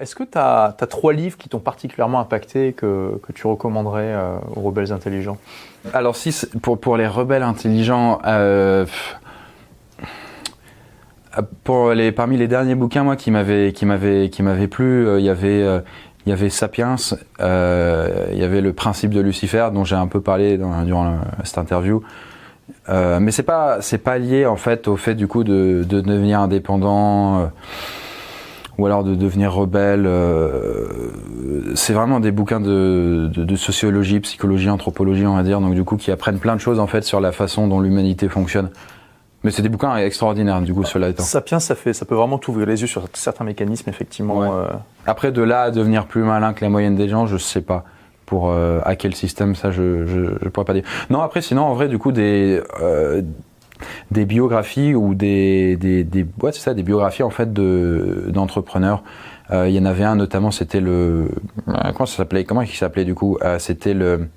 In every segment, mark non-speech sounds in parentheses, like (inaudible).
Est-ce que tu as, trois livres qui t'ont particulièrement impacté que, que tu recommanderais euh, aux rebelles intelligents? Alors, si pour, pour les rebelles intelligents, euh, pour les, parmi les derniers bouquins moi, qui m'avaient plu, euh, il y avait il y avait Sapiens, il y avait le principe de Lucifer dont j'ai un peu parlé durant cette interview. mais c'est pas c'est pas lié en fait au fait du coup de devenir indépendant ou alors de devenir rebelle. Euh, c'est vraiment des bouquins de, de, de, sociologie, psychologie, anthropologie, on va dire, donc du coup qui apprennent plein de choses en fait sur la façon dont l'humanité fonctionne. Mais c'est des bouquins extraordinaires, du coup, cela étant. Sapiens, ça, fait, ça peut vraiment t'ouvrir les yeux sur certains mécanismes, effectivement. Euh. Après, de là à devenir plus malin que la moyenne des gens, je sais pas. Pour euh, à quel système, ça, je, je, je, pourrais pas dire. Non, après, sinon, en vrai, du coup, des, euh, des biographies ou des, des, des ouais, c'est ça, des biographies en fait de d'entrepreneurs. Euh, il y en avait un notamment, c'était le euh, comment ça s'appelait Comment il s'appelait du coup? Euh, C'était le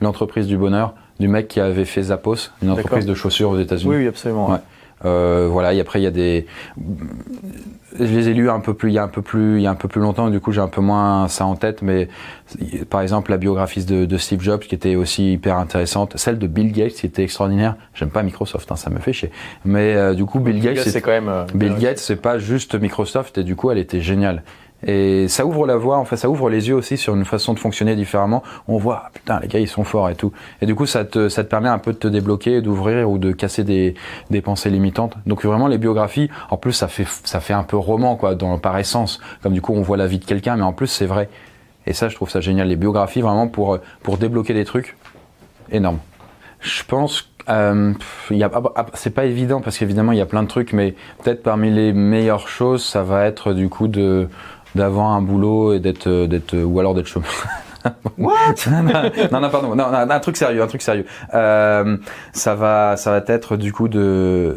l'entreprise du bonheur du mec qui avait fait Zappos, une entreprise de chaussures aux États-Unis. Oui, oui, absolument. Ouais. Euh, voilà. Et après, il y a des. Je les ai lus un peu plus, il y a un peu plus, il y a un peu plus longtemps. Du coup, j'ai un peu moins ça en tête. Mais par exemple, la biographie de, de, Steve Jobs, qui était aussi hyper intéressante. Celle de Bill Gates, qui était extraordinaire. J'aime pas Microsoft, hein, ça me fait chier. Mais euh, du coup, Bill Gates, c'est quand même. Euh, Bill Gates, c'est pas juste Microsoft. Et du coup, elle était géniale. Et ça ouvre la voie, en fait, ça ouvre les yeux aussi sur une façon de fonctionner différemment. On voit, ah, putain, les gars, ils sont forts et tout. Et du coup, ça te, ça te permet un peu de te débloquer, d'ouvrir ou de casser des, des pensées limitantes. Donc vraiment, les biographies, en plus, ça fait, ça fait un peu roman, quoi, dans, par essence. Comme du coup, on voit la vie de quelqu'un, mais en plus, c'est vrai. Et ça, je trouve ça génial. Les biographies, vraiment, pour, pour débloquer des trucs, énorme. Je pense euh, c'est pas évident parce qu'évidemment il y a plein de trucs, mais peut-être parmi les meilleures choses, ça va être du coup de d'avoir un boulot et d'être euh, d'être euh, ou alors d'être chômeur. (laughs) What? Non, non, pardon, non, un truc sérieux, un truc sérieux. Euh, ça va, ça va être du coup de,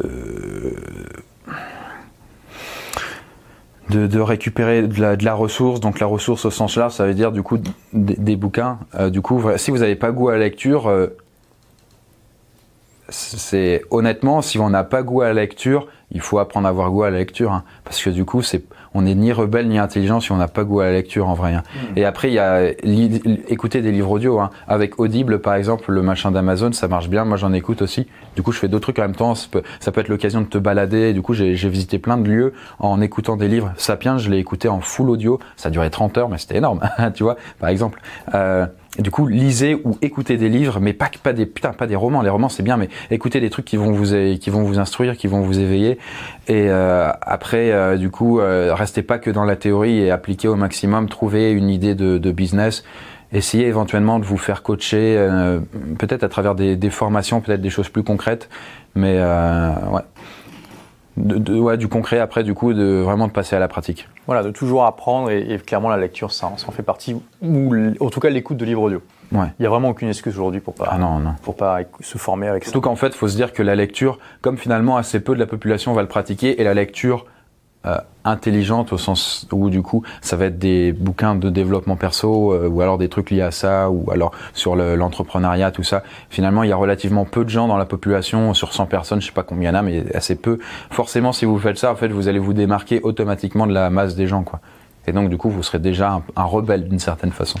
de, de récupérer de la, de la, ressource. Donc la ressource au sens large, ça veut dire du coup des, bouquins. Euh, du coup, si vous n'avez pas goût à la lecture, euh, c'est honnêtement, si on n'a pas goût à la lecture, il faut apprendre à avoir goût à la lecture, hein, parce que du coup, c'est on n'est ni rebelle ni intelligent si on n'a pas goût à la lecture en vrai. Hein. Mm. Et après, il y a écouter des livres audio. Hein. Avec Audible, par exemple, le machin d'Amazon, ça marche bien. Moi, j'en écoute aussi. Du coup, je fais d'autres trucs en même temps. Ça peut, ça peut être l'occasion de te balader. Du coup, j'ai visité plein de lieux en écoutant des livres. Sapiens, je l'ai écouté en full audio. Ça durait 30 heures, mais c'était énorme. (laughs) tu vois, par exemple. Euh, du coup, lisez ou écoutez des livres, mais pas, pas des putain, pas des romans. Les romans c'est bien, mais écoutez des trucs qui vont vous qui vont vous instruire, qui vont vous éveiller. Et euh, après, euh, du coup, euh, restez pas que dans la théorie et appliquez au maximum. Trouvez une idée de, business. Essayez éventuellement de vous faire coacher, peut-être à travers des, formations, peut-être des choses plus concrètes, mais ouais, du concret après, du coup, de vraiment de passer à la pratique. Voilà, de toujours apprendre et, clairement la lecture, ça, ça en fait partie, ou en tout cas l'écoute de livres audio. Ouais. Il n'y a vraiment aucune excuse aujourd'hui pour pas, ah non, non. pour pas se former avec ça. Surtout qu'en fait, il faut se dire que la lecture, comme finalement assez peu de la population va le pratiquer, et la lecture euh, intelligente au sens où du coup ça va être des bouquins de développement perso euh, ou alors des trucs liés à ça ou alors sur l'entrepreneuriat tout ça finalement il y a relativement peu de gens dans la population sur 100 personnes je sais pas combien il y en a mais assez peu forcément si vous faites ça en fait vous allez vous démarquer automatiquement de la masse des gens quoi et donc du coup vous serez déjà un, rebelle d'une certaine façon